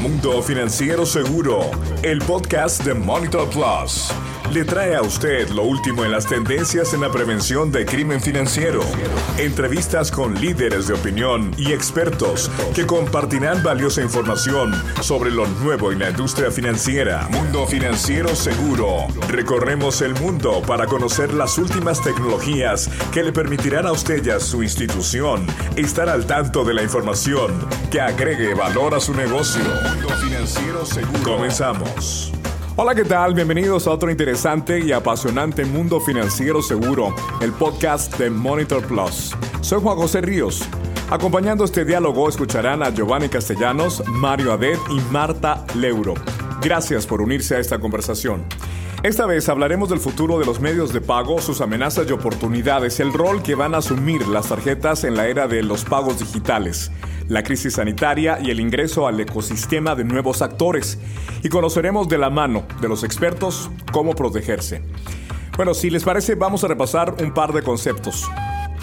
Mundo Financiero Seguro, el podcast de Monitor Plus, le trae a usted lo último en las tendencias en la prevención de crimen financiero. Entrevistas con líderes de opinión y expertos que compartirán valiosa información sobre lo nuevo en la industria financiera. Mundo Financiero Seguro. Recorremos el mundo para conocer las últimas tecnologías que le permitirán a usted y a su institución estar al tanto de la información que agregue valor a su negocio. Financiero Seguro. Comenzamos. Hola, ¿qué tal? Bienvenidos a otro interesante y apasionante Mundo Financiero Seguro, el podcast de Monitor Plus. Soy Juan José Ríos. Acompañando este diálogo escucharán a Giovanni Castellanos, Mario Adet y Marta Leuro. Gracias por unirse a esta conversación. Esta vez hablaremos del futuro de los medios de pago, sus amenazas y oportunidades, el rol que van a asumir las tarjetas en la era de los pagos digitales, la crisis sanitaria y el ingreso al ecosistema de nuevos actores. Y conoceremos de la mano de los expertos cómo protegerse. Bueno, si les parece, vamos a repasar un par de conceptos.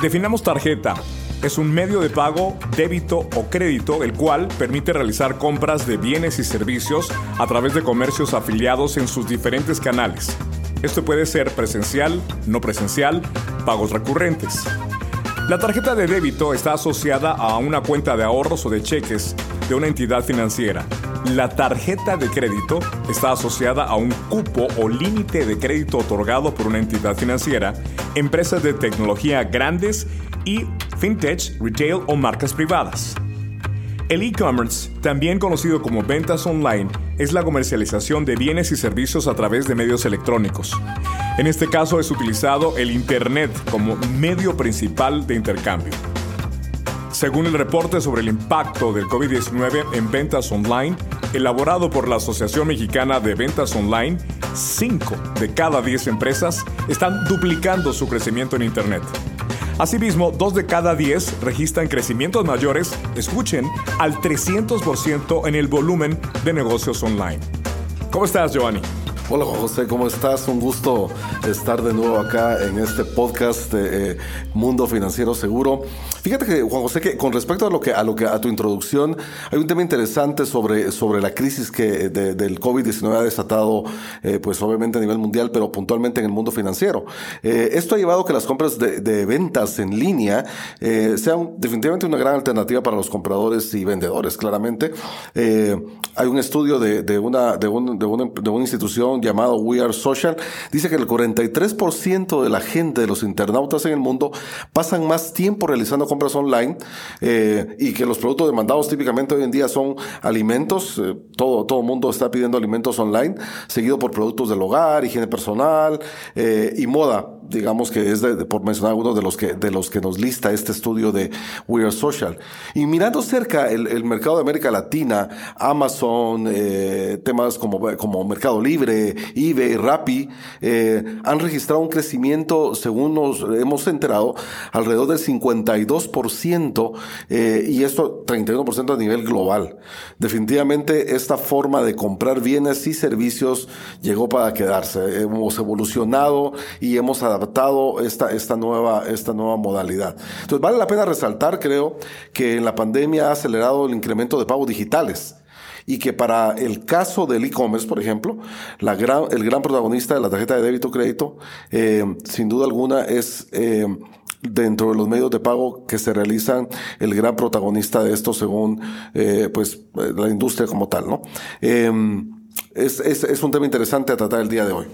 Definamos tarjeta es un medio de pago, débito o crédito, el cual permite realizar compras de bienes y servicios a través de comercios afiliados en sus diferentes canales. Esto puede ser presencial, no presencial, pagos recurrentes. La tarjeta de débito está asociada a una cuenta de ahorros o de cheques de una entidad financiera. La tarjeta de crédito está asociada a un cupo o límite de crédito otorgado por una entidad financiera, empresas de tecnología grandes y fintech, retail o marcas privadas. El e-commerce, también conocido como ventas online, es la comercialización de bienes y servicios a través de medios electrónicos. En este caso es utilizado el Internet como medio principal de intercambio. Según el reporte sobre el impacto del COVID-19 en ventas online, elaborado por la Asociación Mexicana de Ventas Online, 5 de cada 10 empresas están duplicando su crecimiento en Internet. Asimismo, dos de cada 10 registran crecimientos mayores, escuchen, al 300% en el volumen de negocios online. ¿Cómo estás, Giovanni? Hola José, ¿cómo estás? Un gusto estar de nuevo acá en este podcast de eh, Mundo Financiero Seguro. Fíjate que Juan José, que con respecto a lo que a lo que a tu introducción, hay un tema interesante sobre, sobre la crisis que del COVID-19 ha desatado, eh, pues obviamente a nivel mundial, pero puntualmente en el mundo financiero. Eh, esto ha llevado a que las compras de, ventas en línea sean definitivamente una gran alternativa para los compradores y vendedores. Claramente, hay un estudio de, de una de, un, de, una, de una institución llamado We Are Social, dice que el 43% de la gente, de los internautas en el mundo, pasan más tiempo realizando compras online eh, y que los productos demandados típicamente hoy en día son alimentos, eh, todo todo mundo está pidiendo alimentos online, seguido por productos del hogar, higiene personal eh, y moda digamos que es de, por mencionar uno de los que de los que nos lista este estudio de We Are Social. Y mirando cerca el, mercado de América Latina, Amazon, eh, temas como, como Mercado Libre, eBay, Rappi, eh, han registrado un crecimiento, según nos hemos enterado, alrededor del 52%, eh, y esto 31% a nivel global. Definitivamente esta forma de comprar bienes y servicios llegó para quedarse. Hemos evolucionado y hemos adaptado adaptado esta, esta, nueva, esta nueva modalidad. Entonces vale la pena resaltar, creo, que en la pandemia ha acelerado el incremento de pagos digitales y que para el caso del e-commerce, por ejemplo, la gran, el gran protagonista de la tarjeta de débito crédito, eh, sin duda alguna, es eh, dentro de los medios de pago que se realizan el gran protagonista de esto según eh, pues la industria como tal, ¿no? Es, es, es un tema interesante a tratar el día de hoy.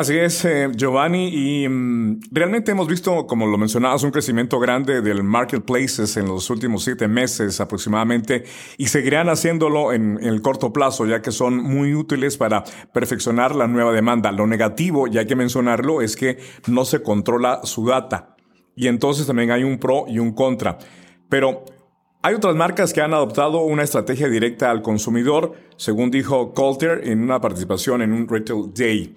Así es, eh, Giovanni, y mm, realmente hemos visto, como lo mencionabas, un crecimiento grande del marketplaces en los últimos siete meses aproximadamente, y seguirán haciéndolo en, el corto plazo, ya que son muy útiles para perfeccionar la nueva demanda. Lo negativo, ya hay que mencionarlo, es que no se controla su data, y entonces también hay un pro y un contra. Pero hay otras marcas que han adoptado una estrategia directa al consumidor, según dijo Coulter en una participación en un Retail Day.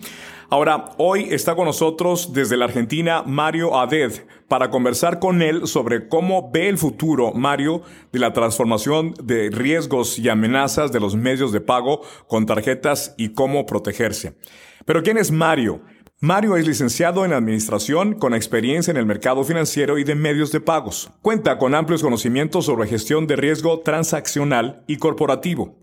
Ahora, hoy está con nosotros desde la Argentina Mario Aded para conversar con él sobre cómo ve el futuro, Mario, de la transformación de riesgos y amenazas de los medios de pago con tarjetas y cómo protegerse. Pero ¿quién es Mario? Mario es licenciado en Administración con experiencia en el mercado financiero y de medios de pagos. Cuenta con amplios conocimientos sobre gestión de riesgo transaccional y corporativo.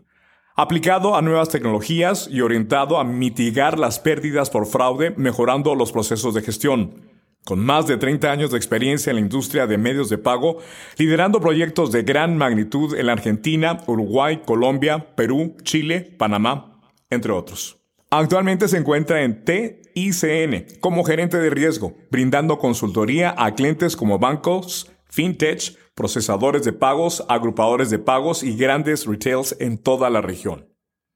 Aplicado a nuevas tecnologías y orientado a mitigar las pérdidas por fraude, mejorando los procesos de gestión. Con más de 30 años de experiencia en la industria de medios de pago, liderando proyectos de gran magnitud en Argentina, Uruguay, Colombia, Perú, Chile, Panamá, entre otros. Actualmente se encuentra en TICN como gerente de riesgo, brindando consultoría a clientes como bancos, fintech, procesadores de pagos, agrupadores de pagos y grandes retails en toda la región.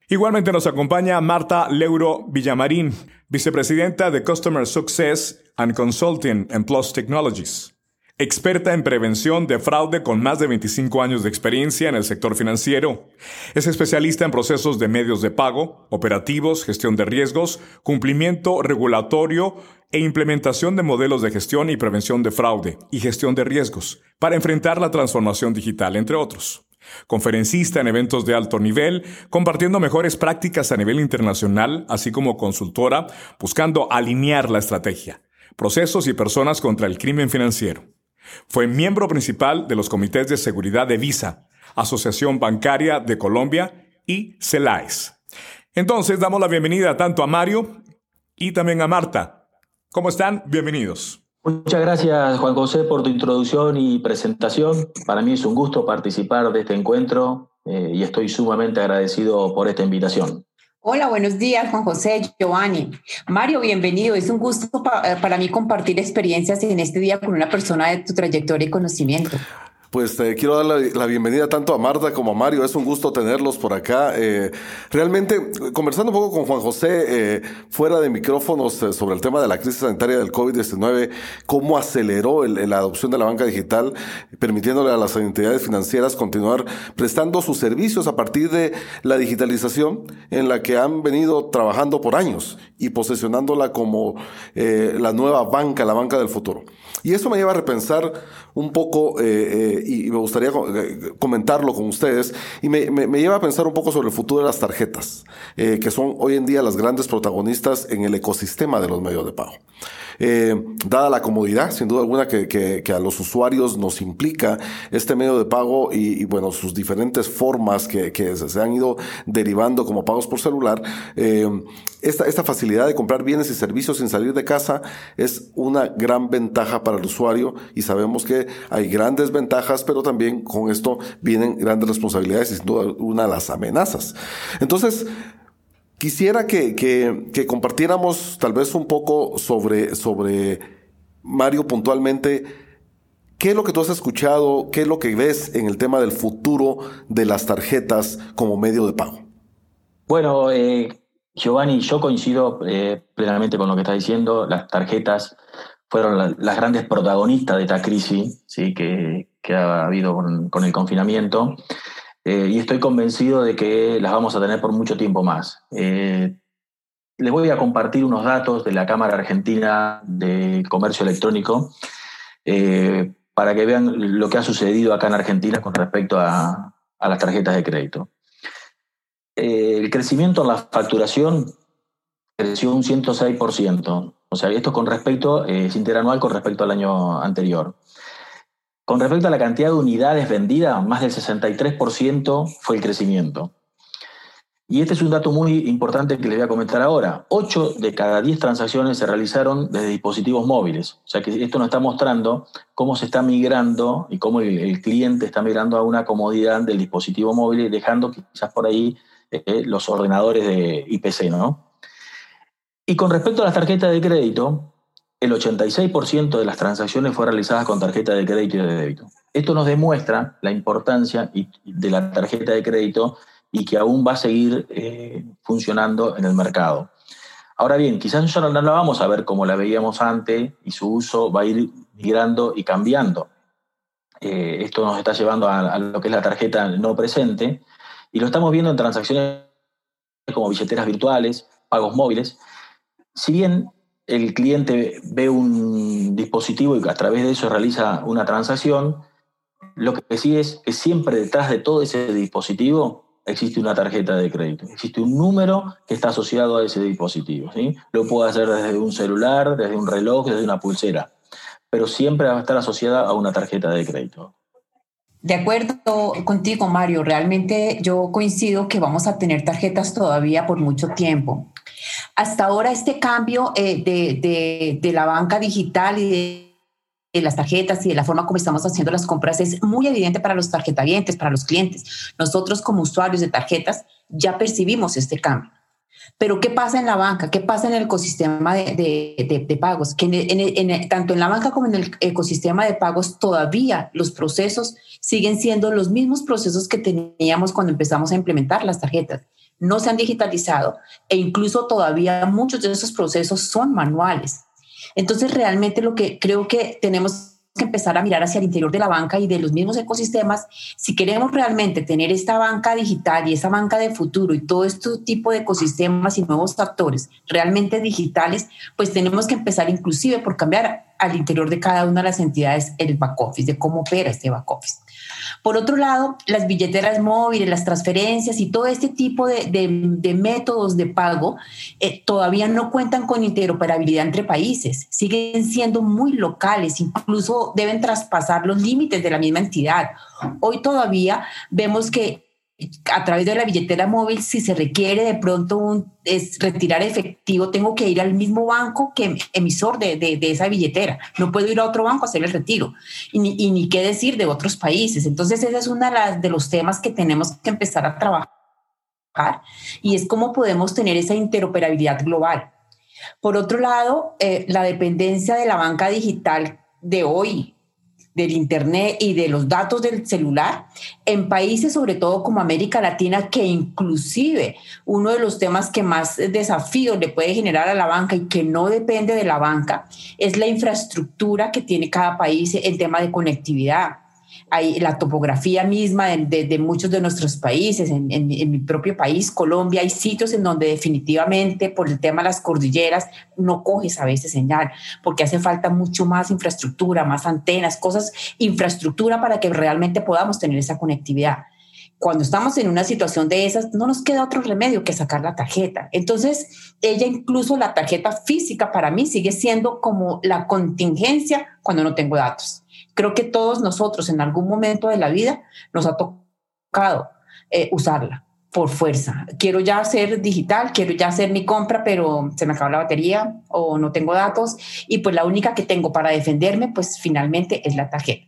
Igualmente nos acompaña Marta Leuro Villamarín, vicepresidenta de Customer Success and Consulting en Plus Technologies. Experta en prevención de fraude con más de 25 años de experiencia en el sector financiero. Es especialista en procesos de medios de pago, operativos, gestión de riesgos, cumplimiento regulatorio e implementación de modelos de gestión y prevención de fraude y gestión de riesgos para enfrentar la transformación digital, entre otros. Conferencista en eventos de alto nivel, compartiendo mejores prácticas a nivel internacional, así como consultora, buscando alinear la estrategia, procesos y personas contra el crimen financiero. Fue miembro principal de los comités de seguridad de Visa, Asociación Bancaria de Colombia y CELAES. Entonces damos la bienvenida tanto a Mario y también a Marta. ¿Cómo están? Bienvenidos. Muchas gracias Juan José por tu introducción y presentación. Para mí es un gusto participar de este encuentro eh, y estoy sumamente agradecido por esta invitación. Hola, buenos días, Juan José, Giovanni. Mario, bienvenido. Es un gusto eh, para mí compartir experiencias en este día con una persona de tu trayectoria y conocimiento. Pues eh, quiero dar la, bienvenida tanto a Marta como a Mario. Es un gusto tenerlos por acá. Eh, realmente, conversando un poco con Juan José, eh, fuera de micrófonos, sobre el tema de la crisis sanitaria del COVID-19, cómo aceleró la adopción de la banca digital, permitiéndole a las entidades financieras continuar prestando sus servicios a partir de la digitalización en la que han venido trabajando por años y posesionándola como la nueva banca, la banca del futuro. Y eso me lleva a repensar un poco y, me gustaría eh, comentarlo con ustedes. Y me, lleva a pensar un poco sobre el futuro de las tarjetas, eh, que son hoy en día las grandes protagonistas en el ecosistema de los medios de pago. Eh, dada la comodidad, sin duda alguna, que, a los usuarios nos implica este medio de pago y, bueno, sus diferentes formas que, se han ido derivando como pagos por celular, eh, esta, esta facilidad de comprar bienes y servicios sin salir de casa es una gran ventaja para el usuario y sabemos que hay grandes ventajas, pero también con esto vienen grandes responsabilidades y sin duda una las amenazas. Entonces, Quisiera que, compartiéramos tal vez un poco sobre, sobre Mario puntualmente. ¿Qué es lo que tú has escuchado? ¿Qué es lo que ves en el tema del futuro de las tarjetas como medio de pago? Bueno, eh, Giovanni, yo coincido eh, plenamente con lo que está diciendo. Las tarjetas fueron las grandes protagonistas de esta crisis ¿sí? que, ha habido con el confinamiento. Eh, y estoy convencido de que las vamos a tener por mucho tiempo más. Eh, les voy a compartir unos datos de la Cámara Argentina de Comercio Electrónico eh, para que vean lo que ha sucedido acá en Argentina con respecto a, a las tarjetas de crédito. el crecimiento en la facturación creció un 106%. O sea, esto con respecto, es interanual con respecto al año anterior. Con respecto a la cantidad de unidades vendidas, más del 63% fue el crecimiento. Y este es un dato muy importante que les voy a comentar ahora. 8 de cada 10 transacciones se realizaron desde dispositivos móviles. O sea que esto nos está mostrando cómo se está migrando y cómo el, cliente está migrando a una comodidad del dispositivo móvil, dejando quizás por ahí eh, los ordenadores de IPC, ¿no? Y con respecto a las tarjetas de crédito, el 86% de las transacciones fue realizadas con tarjeta de crédito y de débito. Esto nos demuestra la importancia de la tarjeta de crédito y que aún va a seguir eh, funcionando en el mercado. Ahora bien, quizás ya no la vamos a ver como la veíamos antes y su uso va a ir migrando y cambiando. Eh, esto nos está llevando a, a, lo que es la tarjeta no presente y lo estamos viendo en transacciones como billeteras virtuales, pagos móviles. Si bien el cliente ve un dispositivo y a través de eso realiza una transacción, lo que sí es que siempre detrás de todo ese dispositivo existe una tarjeta de crédito, existe un número que está asociado a ese dispositivo. ¿sí? Lo puede hacer desde un celular, desde un reloj, desde una pulsera, pero siempre va a estar asociada a una tarjeta de crédito. De acuerdo contigo, Mario, realmente yo coincido que vamos a tener tarjetas todavía por mucho tiempo. Hasta ahora este cambio eh, de, de, la banca digital y de, las tarjetas y de la forma como estamos haciendo las compras es muy evidente para los tarjetavientes, para los clientes. Nosotros como usuarios de tarjetas ya percibimos este cambio. Pero ¿qué pasa en la banca? ¿Qué pasa en el ecosistema de, pagos? Que tanto en la banca como en el ecosistema de pagos todavía los procesos siguen siendo los mismos procesos que teníamos cuando empezamos a implementar las tarjetas. No se han digitalizado e incluso todavía muchos de esos procesos son manuales. Entonces, realmente lo que creo que tenemos que empezar a mirar hacia el interior de la banca y de los mismos ecosistemas. Si queremos realmente tener esta banca digital y esa banca de futuro y todo este tipo de ecosistemas y nuevos actores realmente digitales, pues tenemos que empezar inclusive por cambiar al interior de cada una de las entidades el back office, de cómo opera este back office. Por otro lado, las billeteras móviles, las transferencias y todo este tipo de, métodos de pago eh, todavía no cuentan con interoperabilidad entre países, siguen siendo muy locales, incluso deben traspasar los límites de la misma entidad. Hoy todavía vemos que a través de la billetera móvil, si se requiere de pronto un, es retirar efectivo, tengo que ir al mismo banco que emisor de, de, esa billetera. No puedo ir a otro banco a hacer el retiro. Y ni, qué decir de otros países. Entonces, ese es uno de, de los temas que tenemos que empezar a trabajar y es cómo podemos tener esa interoperabilidad global. Por otro lado, eh, la dependencia de la banca digital de hoy del Internet y de los datos del celular en países sobre todo como América Latina, que inclusive uno de los temas que más desafíos le puede generar a la banca y que no depende de la banca es la infraestructura que tiene cada país en tema de conectividad hay la topografía misma de, muchos de nuestros países, en, mi propio país, Colombia, hay sitios en donde definitivamente por el tema de las cordilleras no coges a veces señal, porque hace falta mucho más infraestructura, más antenas, cosas, infraestructura para que realmente podamos tener esa conectividad cuando estamos en una situación de esas, no nos queda otro remedio que sacar la tarjeta. Entonces, ella incluso la tarjeta física para mí sigue siendo como la contingencia cuando no tengo datos creo que todos nosotros en algún momento de la vida nos ha tocado eh, usarla por fuerza. Quiero ya hacer digital, quiero ya hacer mi compra, pero se me acaba la batería o no tengo datos y pues la única que tengo para defenderme pues finalmente es la tarjeta.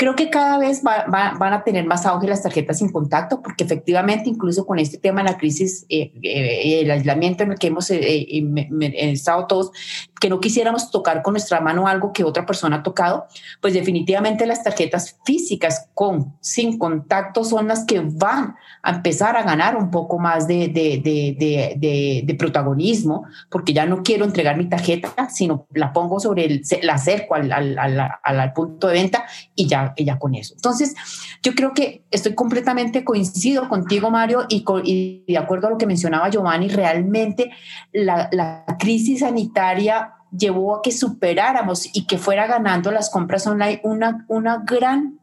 Creo que cada vez van a tener más auge las tarjetas sin contacto, porque efectivamente, incluso con este tema de la crisis, eh, eh, el aislamiento en el que hemos estado todos, que no quisiéramos tocar con nuestra mano algo que otra persona ha tocado, pues definitivamente las tarjetas físicas con sin contacto son las que van a empezar a ganar un poco más de, de, de, protagonismo, porque ya no quiero entregar mi tarjeta, sino la pongo sobre el, la acerco al, al, al, punto de venta y ya, con eso. Entonces, yo creo que estoy completamente coincido contigo, Mario, y, y de acuerdo a lo que mencionaba Giovanni, realmente la crisis sanitaria llevó a que superáramos y que fuera ganando las compras online una, una gran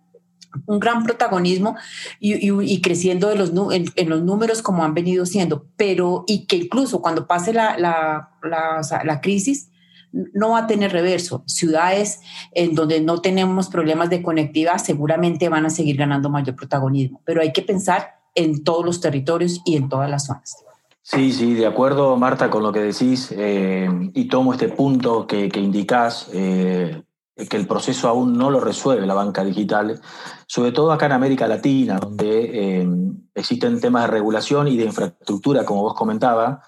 un gran protagonismo y, creciendo de los, en, los números como han venido siendo, pero y que incluso cuando pase la, la, la, crisis no va a tener reverso. Ciudades en donde no tenemos problemas de conectividad seguramente van a seguir ganando mayor protagonismo, pero hay que pensar en todos los territorios y en todas las zonas. Sí, sí, de acuerdo, Marta, con lo que decís, eh, y tomo este punto que, que indicás, eh, que el proceso aún no lo resuelve la banca digital, sobre todo acá en América Latina, donde eh, existen temas de regulación y de infraestructura, como vos comentabas,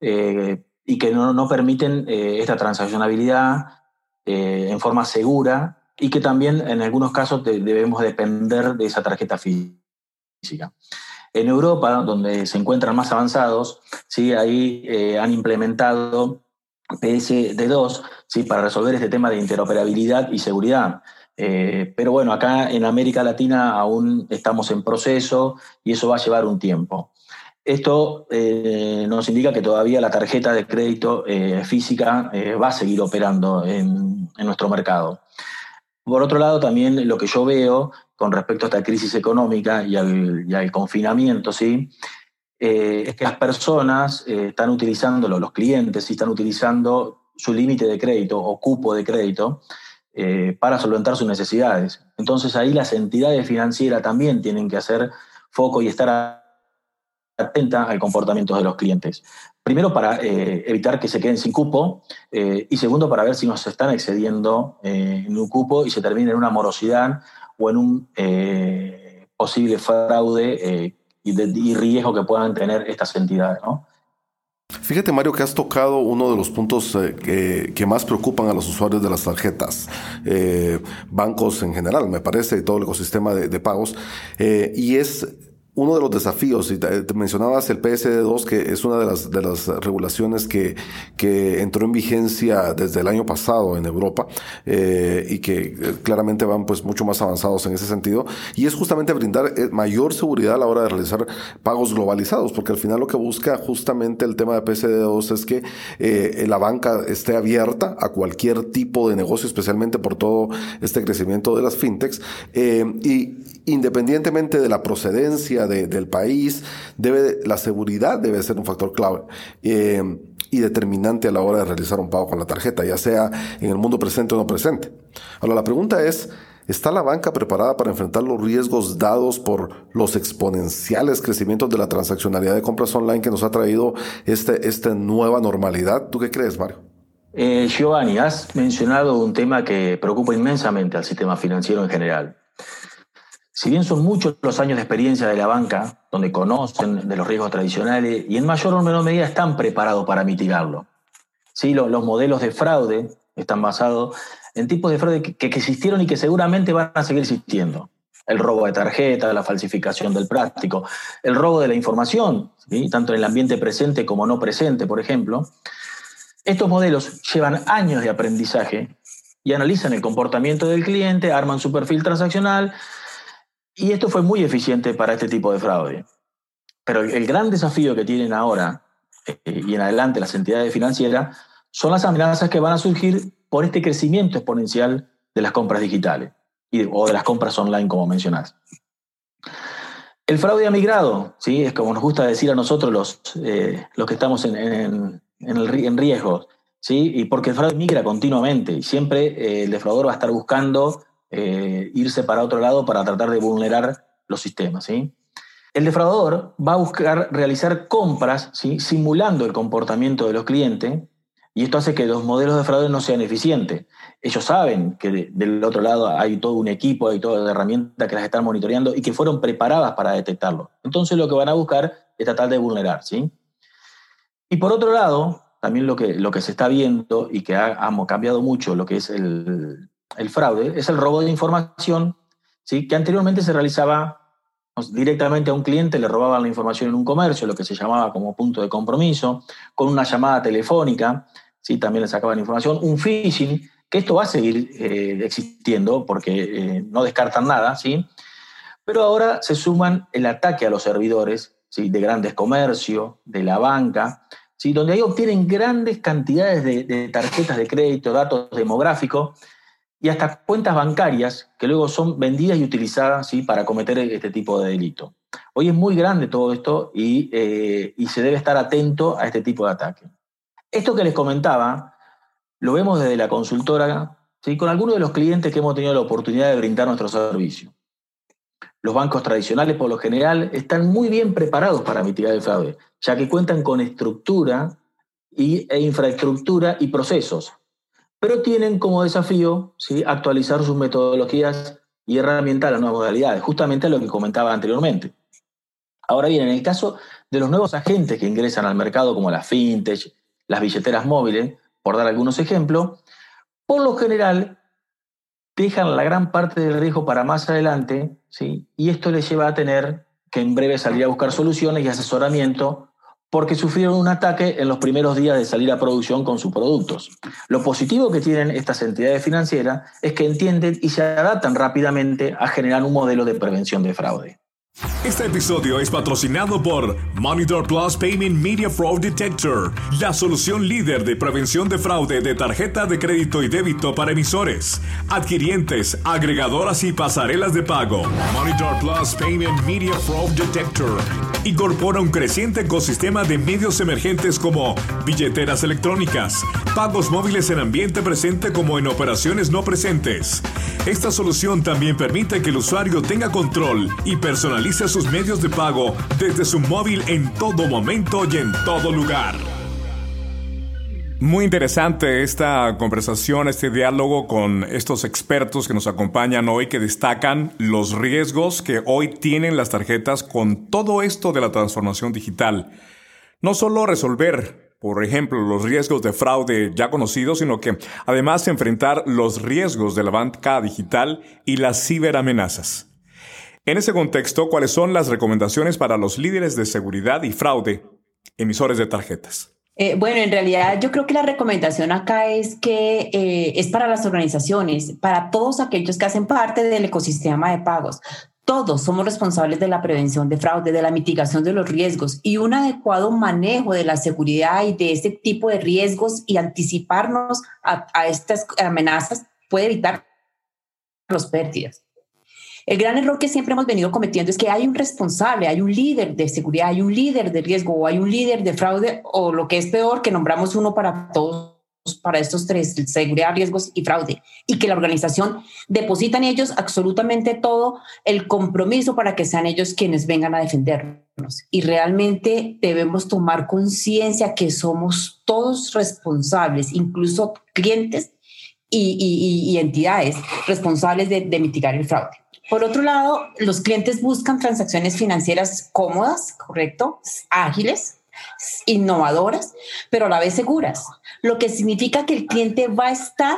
y que no, no permiten esta transaccionabilidad en forma segura y que también en algunos casos debemos depender de esa tarjeta física. En Europa, donde se encuentran más avanzados, ¿sí? ahí eh, han implementado PSD2 ¿sí? para resolver este tema de interoperabilidad y seguridad. Eh, pero bueno, acá en América Latina aún estamos en proceso y eso va a llevar un tiempo. Esto eh, nos indica que todavía la tarjeta de crédito física va a seguir operando en, en, nuestro mercado. Por otro lado, también lo que yo veo con respecto a esta crisis económica y al, confinamiento, ¿sí? Eh, es que las personas eh, están utilizando, los clientes están utilizando su límite de crédito o cupo de crédito eh, para solventar sus necesidades. Entonces ahí las entidades financieras también tienen que hacer foco y estar atentas al comportamiento de los clientes. Primero para eh, evitar que se queden sin cupo eh, y segundo para ver si nos están excediendo en un cupo y se termina en una morosidad o en un posible fraude y, riesgo que puedan tener estas entidades. ¿no? Fíjate, Mario, que has tocado uno de los puntos eh, que, más preocupan a los usuarios de las tarjetas, eh, bancos en general, me parece, y todo el ecosistema de, pagos, eh, y es uno de los desafíos, y te, mencionabas el PSD2, que es una de las, regulaciones que, que entró en vigencia desde el año pasado en Europa eh, y que eh, claramente van pues mucho más avanzados en ese sentido, y es justamente brindar eh, mayor seguridad a la hora de realizar pagos globalizados, porque al final lo que busca justamente el tema de PSD2 es que la banca esté abierta a cualquier tipo de negocio, especialmente por todo este crecimiento de las fintechs, y independientemente de la procedencia, del país, debe, la seguridad debe ser un factor clave. Eh, y determinante a la hora de realizar un pago con la tarjeta, ya sea en el mundo presente o no presente. Ahora, la pregunta es, ¿está la banca preparada para enfrentar los riesgos dados por los exponenciales crecimientos de la transaccionalidad de compras online que nos ha traído este, esta nueva normalidad? ¿Tú qué crees, Mario? Eh, Giovanni, has mencionado un tema que preocupa inmensamente al sistema financiero en general. Si bien son muchos los años de experiencia de la banca, donde conocen de los riesgos tradicionales y en mayor o menor medida están preparados para mitigarlo. Sí, los, modelos de fraude están basados en tipos de fraude que, existieron y que seguramente van a seguir existiendo. El robo de tarjeta, la falsificación del plástico, el robo de la información, tanto en el ambiente presente como no presente, por ejemplo. Estos modelos llevan años de aprendizaje y analizan el comportamiento del cliente, arman su perfil transaccional y esto fue muy eficiente para este tipo de fraude. Pero el gran desafío que tienen ahora eh, y en adelante las entidades financieras son las amenazas que van a surgir por este crecimiento exponencial de las compras digitales o de las compras online, como mencionás. El fraude ha migrado, ¿sí? es como nos gusta decir a nosotros los, eh, los que estamos en, en, en, riesgo, ¿sí? y porque el fraude migra continuamente y siempre eh, el defraudador va a estar buscando eh, irse para otro lado para tratar de vulnerar los sistemas. ¿sí? El defraudador va a buscar realizar compras ¿sí? simulando el comportamiento de los clientes y esto hace que los modelos de fraude no sean eficientes. Ellos saben que del otro lado hay todo un equipo, hay toda la herramienta que las están monitoreando y que fueron preparadas para detectarlo. Entonces lo que van a buscar es tratar de vulnerar. ¿sí? Y por otro lado, también lo que, lo que se está viendo y que ha, ha cambiado mucho lo que es el, el fraude, es el robo de información, ¿sí? que anteriormente se realizaba directamente a un cliente, le robaban la información en un comercio, lo que se llamaba como punto de compromiso, con una llamada telefónica, ¿sí? también le sacaban información, un phishing, que esto va a seguir eh, existiendo porque eh, no descartan nada, ¿sí? pero ahora se suman el ataque a los servidores ¿sí? de grandes comercios, de la banca, ¿sí? donde ahí obtienen grandes cantidades de, de tarjetas de crédito, datos demográficos, y hasta cuentas bancarias que luego son vendidas y utilizadas ¿sí? para cometer este tipo de delito. Hoy es muy grande todo esto y, eh, y se debe estar atento a este tipo de ataque. Esto que les comentaba lo vemos desde la consultora ¿sí? con algunos de los clientes que hemos tenido la oportunidad de brindar nuestro servicio. Los bancos tradicionales, por lo general, están muy bien preparados para mitigar el fraude, ya que cuentan con estructura y, e infraestructura y procesos pero tienen como desafío ¿sí? actualizar sus metodologías y herramientas a las nuevas modalidades, justamente lo que comentaba anteriormente. Ahora bien, en el caso de los nuevos agentes que ingresan al mercado, como las fintech, las billeteras móviles, por dar algunos ejemplos, por lo general dejan la gran parte del riesgo para más adelante, ¿sí? y esto les lleva a tener que en breve salir a buscar soluciones y asesoramiento porque sufrieron un ataque en los primeros días de salir a producción con sus productos. Lo positivo que tienen estas entidades financieras es que entienden y se adaptan rápidamente a generar un modelo de prevención de fraude. Este episodio es patrocinado por Monitor Plus Payment Media Fraud Detector, la solución líder de prevención de fraude de tarjeta de crédito y débito para emisores, adquirientes, agregadoras y pasarelas de pago. Monitor Plus Payment Media Fraud Detector incorpora un creciente ecosistema de medios emergentes como billeteras electrónicas, pagos móviles en ambiente presente como en operaciones no presentes. Esta solución también permite que el usuario tenga control y personalice sus medios de pago desde su móvil en todo momento y en todo lugar. Muy interesante esta conversación, este diálogo con estos expertos que nos acompañan hoy que destacan los riesgos que hoy tienen las tarjetas con todo esto de la transformación digital. No solo resolver, por ejemplo, los riesgos de fraude ya conocidos, sino que además enfrentar los riesgos de la banca digital y las ciberamenazas. En ese contexto, ¿cuáles son las recomendaciones para los líderes de seguridad y fraude, emisores de tarjetas? Eh, bueno, en realidad yo creo que la recomendación acá es que eh, es para las organizaciones, para todos aquellos que hacen parte del ecosistema de pagos. Todos somos responsables de la prevención de fraude, de la mitigación de los riesgos y un adecuado manejo de la seguridad y de este tipo de riesgos y anticiparnos a, a estas amenazas puede evitar los pérdidas. El gran error que siempre hemos venido cometiendo es que hay un responsable, hay un líder de seguridad, hay un líder de riesgo o hay un líder de fraude o lo que es peor, que nombramos uno para todos para estos tres, seguridad, riesgos y fraude, y que la organización deposita en ellos absolutamente todo el compromiso para que sean ellos quienes vengan a defendernos. Y realmente debemos tomar conciencia que somos todos responsables, incluso clientes y, entidades responsables de mitigar el fraude. Por otro lado, los clientes buscan transacciones financieras cómodas, correcto, ágiles, innovadoras, pero a la vez seguras, lo que significa que el cliente va a estar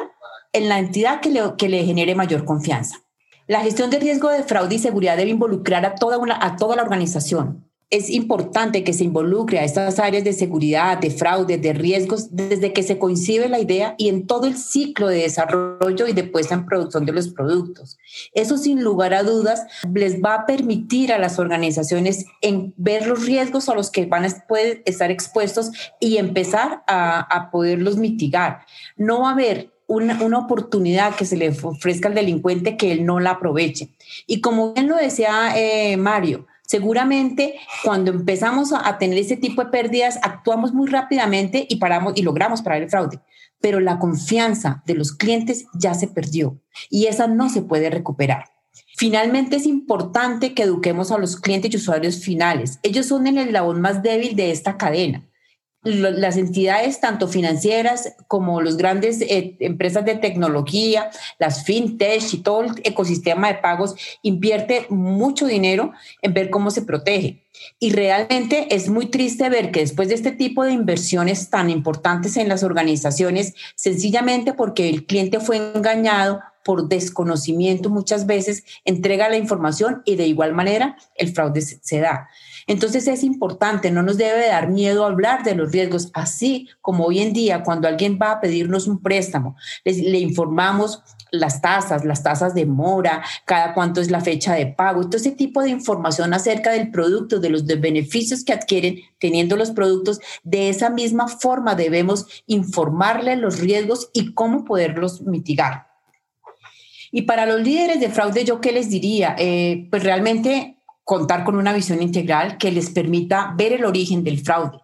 en la entidad que le, genere mayor confianza. La gestión de riesgo de fraude y seguridad debe involucrar a toda la organización, es importante que se involucre a estas áreas de seguridad, de fraude, de riesgos, desde que se coincide la idea y en todo el ciclo de desarrollo y de puesta en producción de los productos. Eso sin lugar a dudas les va a permitir a las organizaciones en ver los riesgos a los que van a estar expuestos y empezar a, poderlos mitigar. No va a haber una, una, oportunidad que se le ofrezca al delincuente que él no la aproveche. Y como bien lo decía eh, Mario, Seguramente cuando empezamos a tener ese tipo de pérdidas, actuamos muy rápidamente y paramos y logramos parar el fraude. Pero la confianza de los clientes ya se perdió y esa no se puede recuperar. Finalmente es importante que eduquemos a los clientes y usuarios finales. Ellos son el eslabón más débil de esta cadena las entidades tanto financieras como los grandes eh, empresas de tecnología, las fintech y todo el ecosistema de pagos invierte mucho dinero en ver cómo se protege. Y realmente es muy triste ver que después de este tipo de inversiones tan importantes en las organizaciones, sencillamente porque el cliente fue engañado por desconocimiento muchas veces, entrega la información y de igual manera el fraude se da. Entonces es importante, no nos debe dar miedo hablar de los riesgos, así como hoy en día cuando alguien va a pedirnos un préstamo, le informamos las tasas, las tasas de mora, cada cuánto es la fecha de pago, todo ese tipo de información acerca del producto, de los beneficios que adquieren teniendo los productos, de esa misma forma debemos informarle los riesgos y cómo poderlos mitigar. Y para los líderes de fraude, ¿yo qué les diría? Eh, pues realmente contar con una visión integral que les permita ver el origen del fraude.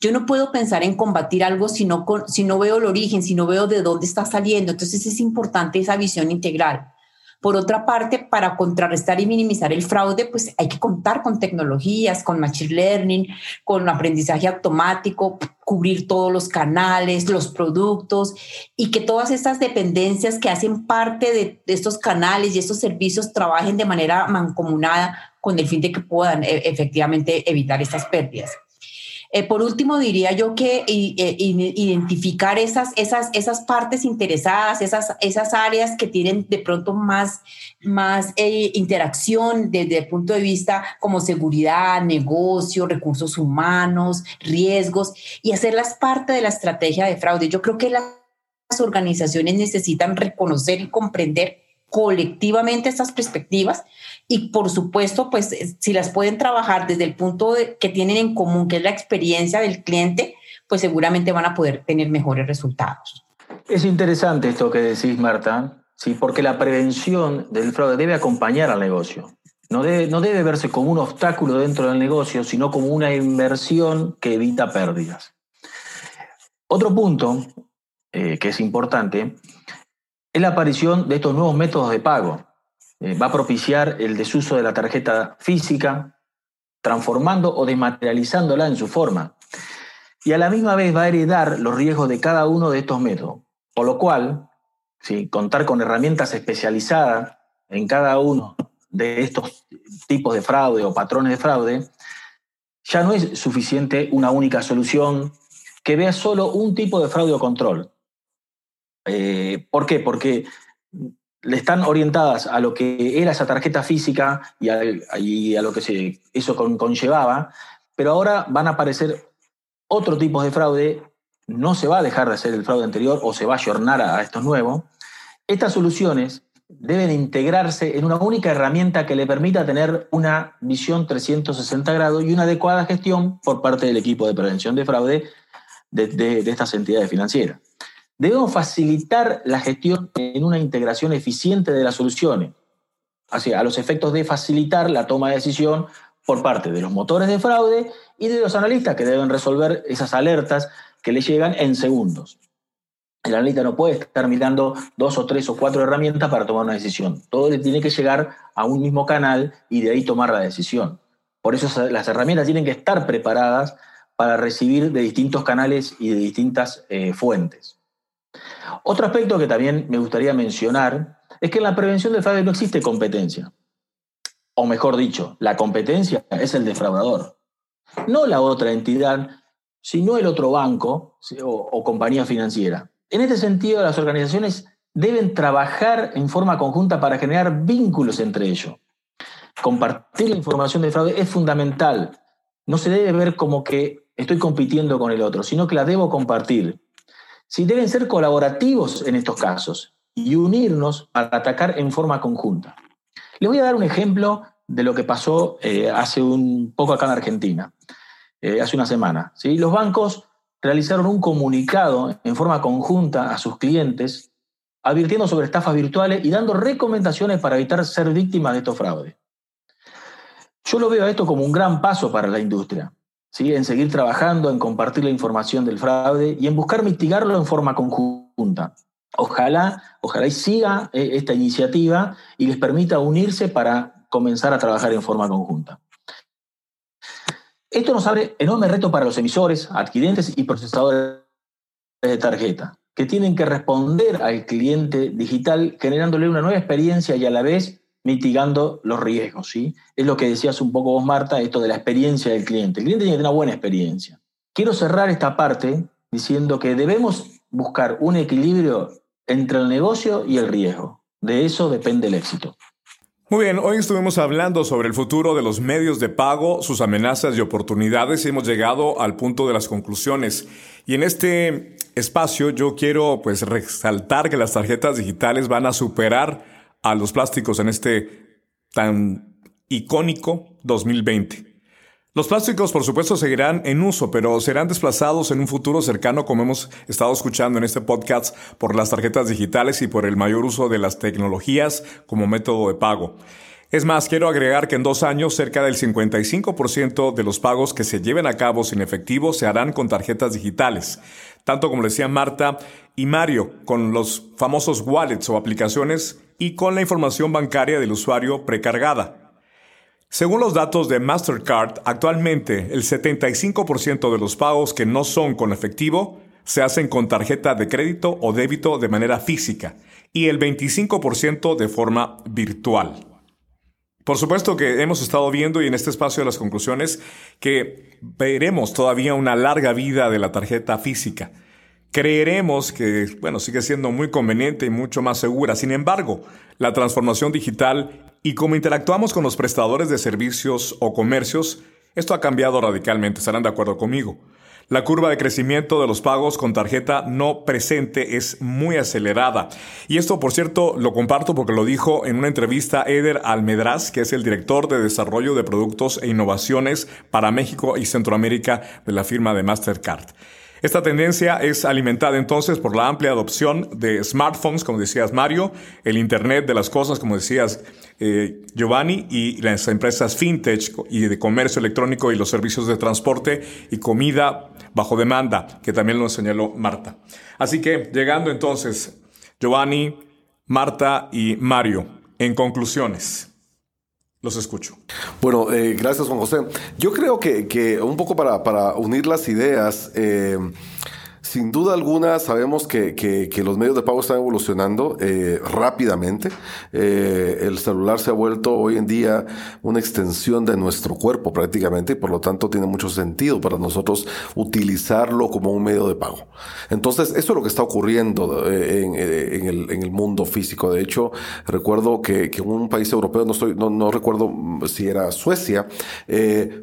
Yo no puedo pensar en combatir algo si no, si no veo el origen, si no veo de dónde está saliendo. Entonces es importante esa visión integral. Por otra parte, para contrarrestar y minimizar el fraude, pues hay que contar con tecnologías, con machine learning, con aprendizaje automático, cubrir todos los canales, los productos y que todas estas dependencias que hacen parte de, estos canales y estos servicios trabajen de manera mancomunada con el fin de que puedan eh, efectivamente evitar estas pérdidas. Eh, por último, diría yo que eh, identificar esas, esas, esas partes interesadas, esas, esas áreas que tienen de pronto más, más interacción desde el punto de vista como seguridad, negocio, recursos humanos, riesgos, y hacerlas parte de la estrategia de fraude. Yo creo que las organizaciones necesitan reconocer y comprender colectivamente estas perspectivas y por supuesto, pues si las pueden trabajar desde el punto que tienen en común, que es la experiencia del cliente, pues seguramente van a poder tener mejores resultados. Es interesante esto que decís, Marta, ¿sí? porque la prevención del fraude debe acompañar al negocio. No debe, no debe verse como un obstáculo dentro del negocio, sino como una inversión que evita pérdidas. Otro punto eh, que es importante es la aparición de estos nuevos métodos de pago. Eh, va a propiciar el desuso de la tarjeta física, transformando o desmaterializándola en su forma. Y a la misma vez va a heredar los riesgos de cada uno de estos métodos. Por lo cual, contar con herramientas especializadas en cada uno de estos tipos de fraude o patrones de fraude, ya no es suficiente una única solución que vea solo un tipo de fraude o control. Eh, ¿Por qué? Porque están orientadas a lo que era esa tarjeta física y a, lo que eso conllevaba, pero ahora van a aparecer otro tipo de fraude, no se va a dejar de hacer el fraude anterior o se va a ayornar a, estos nuevos. Estas soluciones deben integrarse en una única herramienta que le permita tener una visión 360 grados y una adecuada gestión por parte del equipo de prevención de fraude de estas entidades financieras. Debemos facilitar la gestión en una integración eficiente de las soluciones, así, a los efectos de facilitar la toma de decisión por parte de los motores de fraude y de los analistas que deben resolver esas alertas que le llegan en segundos. El analista no puede estar mirando dos o tres o cuatro herramientas para tomar una decisión. Todo le tiene que llegar a un mismo canal y de ahí tomar la decisión. Por eso las herramientas tienen que estar preparadas para recibir de distintos canales y de distintas eh, fuentes. Otro aspecto que también me gustaría mencionar es que en la prevención del fraude no existe competencia. O mejor dicho, la competencia es el defraudador. No la otra entidad, sino el otro banco o, compañía financiera. En este sentido, las organizaciones deben trabajar en forma conjunta para generar vínculos entre ellos. Compartir la información de fraude es fundamental. No se debe ver como que estoy compitiendo con el otro, sino que la debo compartir si deben ser colaborativos en estos casos y unirnos para atacar en forma conjunta. Les voy a dar un ejemplo de lo que pasó eh, hace un poco acá en Argentina, eh, hace una semana. ¿sí? Los bancos realizaron un comunicado en forma conjunta a sus clientes, advirtiendo sobre estafas virtuales y dando recomendaciones para evitar ser víctimas de estos fraudes. Yo lo veo a esto como un gran paso para la industria en seguir trabajando, en compartir la información del fraude y en buscar mitigarlo en forma conjunta. Ojalá, ojalá y siga eh, esta iniciativa y les permita unirse para comenzar a trabajar en forma conjunta. Esto nos abre enorme reto para los emisores, adquirentes y procesadores de tarjeta, que tienen que responder al cliente digital generándole una nueva experiencia y a la vez mitigando los riesgos. ¿sí? Es lo que decías un poco vos, Marta, esto de la experiencia del cliente. El cliente tiene que tener una buena experiencia. Quiero cerrar esta parte diciendo que debemos buscar un equilibrio entre el negocio y el riesgo. De eso depende el éxito. Muy bien, hoy estuvimos hablando sobre el futuro de los medios de pago, sus amenazas y oportunidades hemos llegado al punto de las conclusiones. Y en este espacio yo quiero pues resaltar que las tarjetas digitales van a superar a los plásticos en este tan icónico 2020. Los plásticos, por supuesto, seguirán en uso, pero serán desplazados en un futuro cercano, como hemos estado escuchando en este podcast, por las tarjetas digitales y por el mayor uso de las tecnologías como método de pago. Es más, quiero agregar que en dos años cerca del 55% de los pagos que se lleven a cabo sin efectivo se harán con tarjetas digitales, tanto como decía Marta y Mario, con los famosos wallets o aplicaciones y con la información bancaria del usuario precargada. Según los datos de Mastercard, actualmente el 75% de los pagos que no son con efectivo se hacen con tarjeta de crédito o débito de manera física y el 25% de forma virtual. Por supuesto que hemos estado viendo y en este espacio de las conclusiones que veremos todavía una larga vida de la tarjeta física. Creeremos que, bueno, sigue siendo muy conveniente y mucho más segura. Sin embargo, la transformación digital y cómo interactuamos con los prestadores de servicios o comercios, esto ha cambiado radicalmente, estarán de acuerdo conmigo. La curva de crecimiento de los pagos con tarjeta no presente es muy acelerada. Y esto, por cierto, lo comparto porque lo dijo en una entrevista Eder Almedraz, que es el director de desarrollo de productos e innovaciones para México y Centroamérica de la firma de Mastercard. Esta tendencia es alimentada entonces por la amplia adopción de smartphones, como decías Mario, el Internet de las cosas, como decías eh, Giovanni, y las empresas fintech y de comercio electrónico y los servicios de transporte y comida bajo demanda, que también lo señaló Marta. Así que llegando entonces, Giovanni, Marta y Mario, en conclusiones. Los escucho. Bueno, eh, gracias Juan José. Yo creo que, que un poco para, para unir las ideas, eh, sin duda alguna, sabemos que, que, los medios de pago están evolucionando eh, rápidamente. Eh, el celular se ha vuelto hoy en día una extensión de nuestro cuerpo prácticamente y por lo tanto tiene mucho sentido para nosotros utilizarlo como un medio de pago. Entonces, eso es lo que está ocurriendo eh, en, en, el, en el, mundo físico. De hecho, recuerdo que, que un país europeo, no, estoy, no, no recuerdo si era Suecia,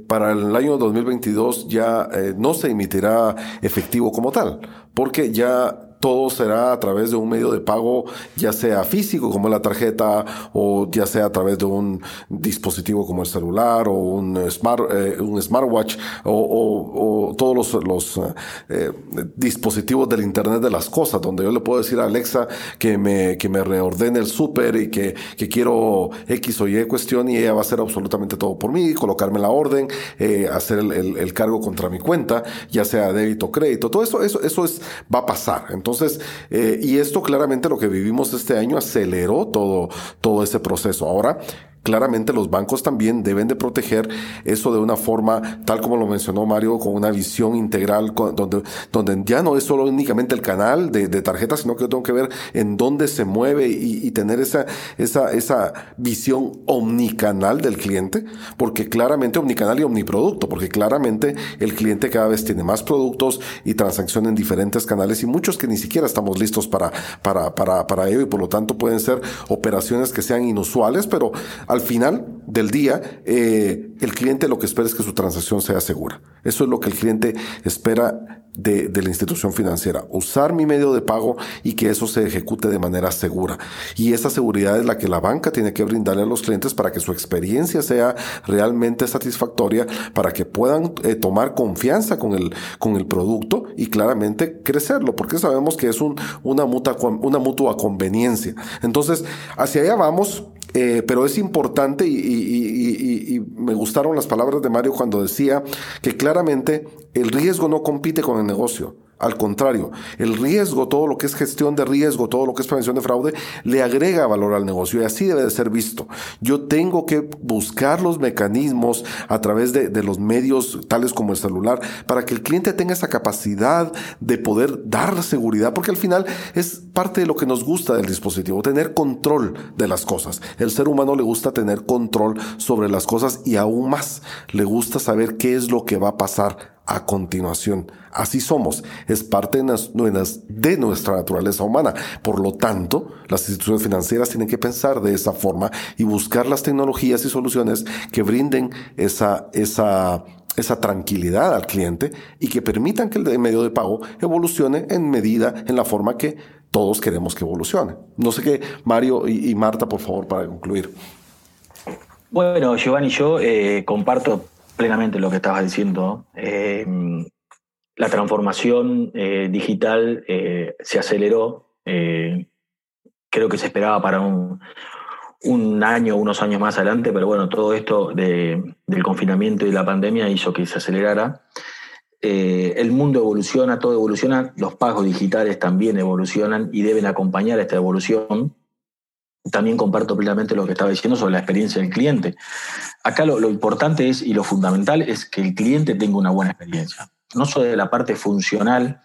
para el año 2022 ya no se emitirá efectivo como tal porque ya todo será a través de un medio de pago, ya sea físico como la tarjeta o ya sea a través de un dispositivo como el celular o un, smart, eh, un smartwatch o, todos los, los eh, dispositivos del Internet de las cosas, donde yo le puedo decir a Alexa que me, que me reordene el súper y que, que, quiero X o Y cuestión y ella va a hacer absolutamente todo por mí, colocarme la orden, eh, hacer el, el, cargo contra mi cuenta, ya sea débito o crédito, todo eso, eso, eso es, va a pasar. Entonces, entonces, eh, y esto claramente lo que vivimos este año aceleró todo, todo ese proceso. Ahora, claramente los bancos también deben de proteger eso de una forma, tal como lo mencionó Mario, con una visión integral, donde, donde ya no es solo únicamente el canal de, de tarjetas, sino que yo tengo que ver en dónde se mueve y, tener esa, esa, esa visión omnicanal del cliente, porque claramente omnicanal y omniproducto, porque claramente el cliente cada vez tiene más productos y transacción en diferentes canales y muchos que ni siquiera estamos listos para, para, para, para ello y por lo tanto pueden ser operaciones que sean inusuales, pero al final del día, eh, el cliente lo que espera es que su transacción sea segura. Eso es lo que el cliente espera de, la institución financiera. Usar mi medio de pago y que eso se ejecute de manera segura. Y esa seguridad es la que la banca tiene que brindarle a los clientes para que su experiencia sea realmente satisfactoria, para que puedan eh, tomar confianza con el, producto y claramente crecerlo, porque sabemos que es una mutua conveniencia. Entonces, hacia allá vamos eh, pero es importante y, me gustaron las palabras de Mario cuando decía que claramente el riesgo no compite con el negocio. Al contrario, el riesgo, todo lo que es gestión de riesgo, todo lo que es prevención de fraude, le agrega valor al negocio y así debe de ser visto. Yo tengo que buscar los mecanismos a través de, de los medios tales como el celular para que el cliente tenga esa capacidad de poder dar seguridad, porque al final es parte de lo que nos gusta del dispositivo, tener control de las cosas. El ser humano le gusta tener control sobre las cosas y aún más le gusta saber qué es lo que va a pasar a continuación. Así somos, es parte de nuestra naturaleza humana. Por lo tanto, las instituciones financieras tienen que pensar de esa forma y buscar las tecnologías y soluciones que brinden esa, esa, esa tranquilidad al cliente y que permitan que el medio de pago evolucione en medida, en la forma que todos queremos que evolucione. No sé qué, Mario y, Marta, por favor, para concluir. Bueno, Giovanni, yo eh, comparto plenamente lo que estabas diciendo. Eh, la transformación eh, digital eh, se aceleró. creo que se esperaba para un, un, año, unos años más adelante, pero bueno, todo esto de, del confinamiento y la pandemia hizo que se acelerara. el mundo evoluciona, todo evoluciona, los pagos digitales también evolucionan y deben acompañar esta evolución también comparto plenamente lo que estaba diciendo sobre la experiencia del cliente. Acá lo, importante es y lo fundamental es que el cliente tenga una buena experiencia. No solo de la parte funcional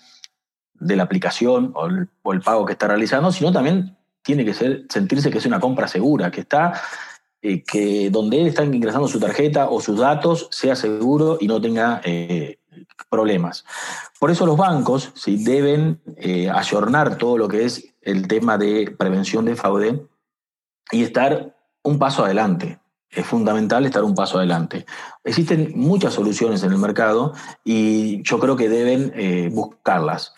de la aplicación o el, pago que está realizando, sino también tiene que ser, sentirse que es una compra segura, que está, eh, que donde él está ingresando su tarjeta o sus datos sea seguro y no tenga eh, problemas. Por eso los bancos ¿sí? deben eh, ayornar todo lo que es el tema de prevención de fraude y estar un paso adelante. es fundamental estar un paso adelante. Existen muchas soluciones en el mercado y yo creo que deben eh, buscarlas.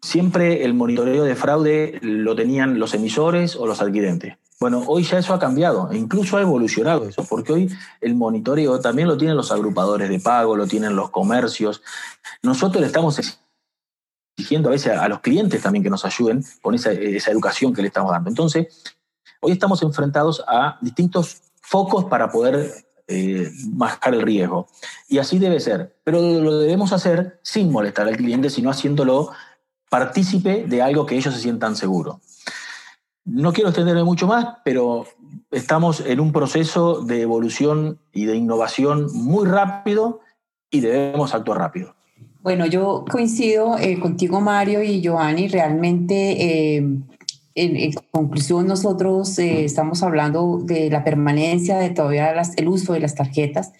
Siempre el monitoreo de fraude lo tenían los emisores o los adquirentes. Bueno, hoy ya eso ha cambiado e incluso ha evolucionado eso, porque hoy el monitoreo también lo tienen los agrupadores de pago, lo tienen los comercios. Nosotros le estamos exigiendo a veces a los clientes también que nos ayuden con esa, esa educación que le estamos dando. Entonces, hoy estamos enfrentados a distintos focos para poder eh, bajar el riesgo. Y así debe ser. Pero lo debemos hacer sin molestar al cliente, sino haciéndolo partícipe de algo que ellos se sientan seguros. No quiero extenderme mucho más, pero estamos en un proceso de evolución y de innovación muy rápido y debemos actuar rápido. Bueno, yo coincido eh, contigo, Mario y Giovanni. Realmente eh, en, conclusión, nosotros eh, estamos hablando de la permanencia de todavía el uso de las tarjetas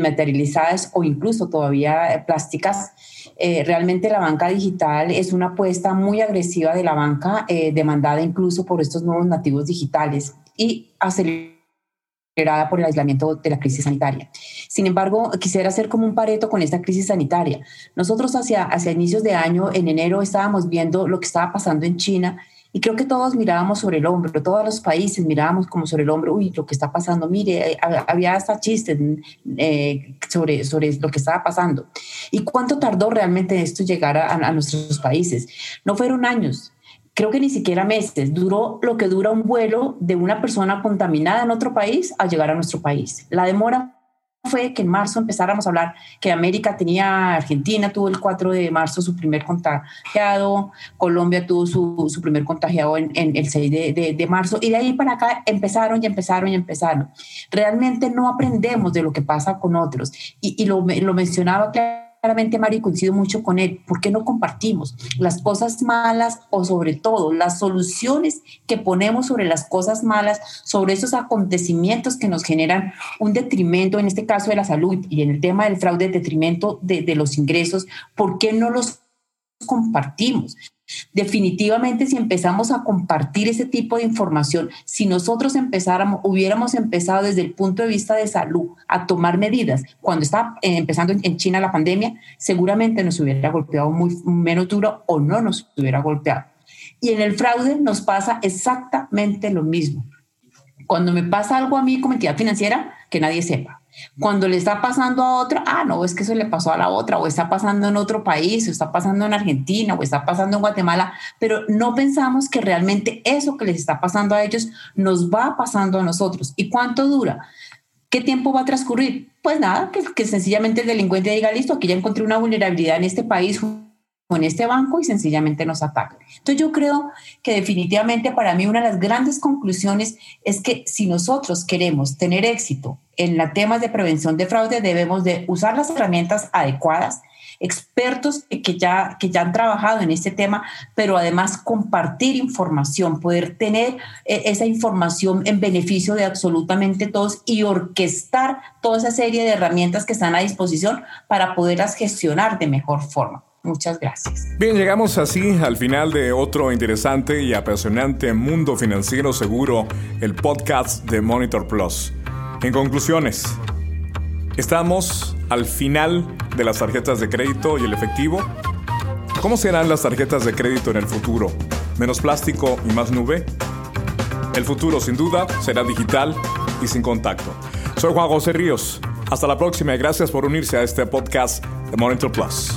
materializadas o incluso todavía eh, plásticas. Eh, realmente la banca digital es una apuesta muy agresiva de la banca, demandada incluso por estos nuevos nativos digitales y acelerada por el aislamiento de la crisis sanitaria. Sin embargo, quisiera hacer como un pareto con esta crisis sanitaria. Nosotros hacia, hacia inicios de año, en enero, estábamos viendo lo que estaba pasando en China y creo que todos mirábamos sobre el hombro, todos los países mirábamos como sobre el hombro, uy, lo que está pasando, mire, eh, había hasta chistes eh, sobre, sobre lo que estaba pasando. ¿Y cuánto tardó realmente esto llegar a, a nuestros países? No fueron años, creo que ni siquiera meses, duró lo que dura un vuelo de una persona contaminada en otro país a llegar a nuestro país. La demora fue que en marzo empezáramos a hablar que América tenía, Argentina tuvo el 4 de marzo su primer contagiado, Colombia tuvo su, su primer contagiado en, el 6 de, de, marzo y de ahí para acá empezaron y empezaron y empezaron. Realmente no aprendemos de lo que pasa con otros y, y lo, lo mencionaba claramente claramente, Mario, coincido mucho con él. ¿Por qué no compartimos las cosas malas o sobre todo las soluciones que ponemos sobre las cosas malas, sobre esos acontecimientos que nos generan un detrimento, en este caso de la salud y en el tema del fraude, detrimento de, de los ingresos? ¿Por qué no los compartimos? Definitivamente, si empezamos a compartir ese tipo de información, si nosotros empezáramos, hubiéramos empezado desde el punto de vista de salud a tomar medidas cuando estaba eh, empezando en China la pandemia, seguramente nos hubiera golpeado muy menos duro o no nos hubiera golpeado. Y en el fraude nos pasa exactamente lo mismo. Cuando me pasa algo a mí como entidad financiera, que nadie sepa. Cuando le está pasando a otra, ah, no, es que eso le pasó a la otra, o está pasando en otro país, o está pasando en Argentina, o está pasando en Guatemala, pero no pensamos que realmente eso que les está pasando a ellos nos va pasando a nosotros. ¿Y cuánto dura? ¿Qué tiempo va a transcurrir? Pues nada, que, que sencillamente el delincuente diga, listo, aquí ya encontré una vulnerabilidad en este país, con este banco y sencillamente nos atacan. Entonces yo creo que definitivamente para mí una de las grandes conclusiones es que si nosotros queremos tener éxito en los temas de prevención de fraude debemos de usar las herramientas adecuadas, expertos que ya, que ya han trabajado en este tema, pero además compartir información, poder tener eh, esa información en beneficio de absolutamente todos y orquestar toda esa serie de herramientas que están a disposición para poderlas gestionar de mejor forma. Muchas gracias. Bien, llegamos así al final de otro interesante y apasionante mundo financiero seguro, el podcast de Monitor Plus. En conclusiones, estamos al final de las tarjetas de crédito y el efectivo. ¿Cómo serán las tarjetas de crédito en el futuro? ¿Menos plástico y más nube? El futuro sin duda será digital y sin contacto. Soy Juan José Ríos. Hasta la próxima y gracias por unirse a este podcast de Monitor Plus.